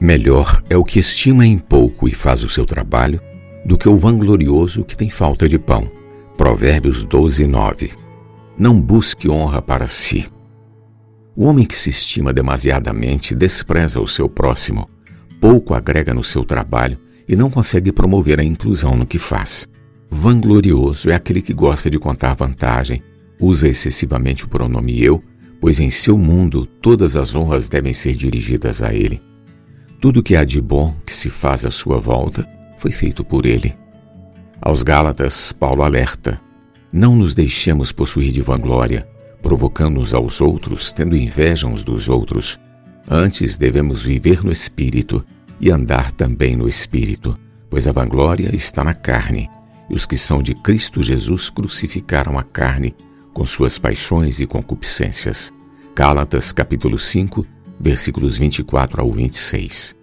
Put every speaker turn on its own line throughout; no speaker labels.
Melhor é o que estima em pouco e faz o seu trabalho, do que o vanglorioso que tem falta de pão. Provérbios 12, 9. Não busque honra para si. O homem que se estima demasiadamente despreza o seu próximo, pouco agrega no seu trabalho e não consegue promover a inclusão no que faz. Vanglorioso é aquele que gosta de contar vantagem, usa excessivamente o pronome eu, pois em seu mundo todas as honras devem ser dirigidas a ele. Tudo que há de bom que se faz à sua volta foi feito por ele. Aos Gálatas, Paulo alerta: Não nos deixemos possuir de vanglória, provocando uns aos outros, tendo inveja uns dos outros. Antes devemos viver no espírito e andar também no espírito, pois a vanglória está na carne, e os que são de Cristo Jesus crucificaram a carne com suas paixões e concupiscências. Gálatas capítulo 5, versículos 24 ao 26.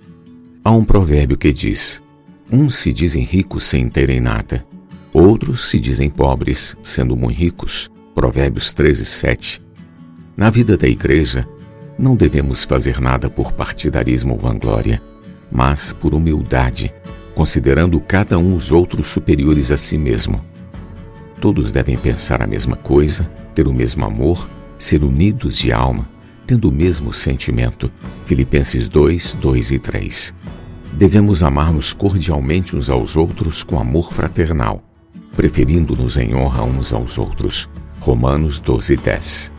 Há um provérbio que diz: Uns se dizem ricos sem terem nada, outros se dizem pobres, sendo muito ricos. Provérbios 13, 7. Na vida da igreja, não devemos fazer nada por partidarismo ou vanglória, mas por humildade, considerando cada um os outros superiores a si mesmo. Todos devem pensar a mesma coisa, ter o mesmo amor, ser unidos de alma, tendo o mesmo sentimento. Filipenses 2, 2 e 3. Devemos amar-nos cordialmente uns aos outros com amor fraternal, preferindo-nos em honra uns aos outros. Romanos 12, 10.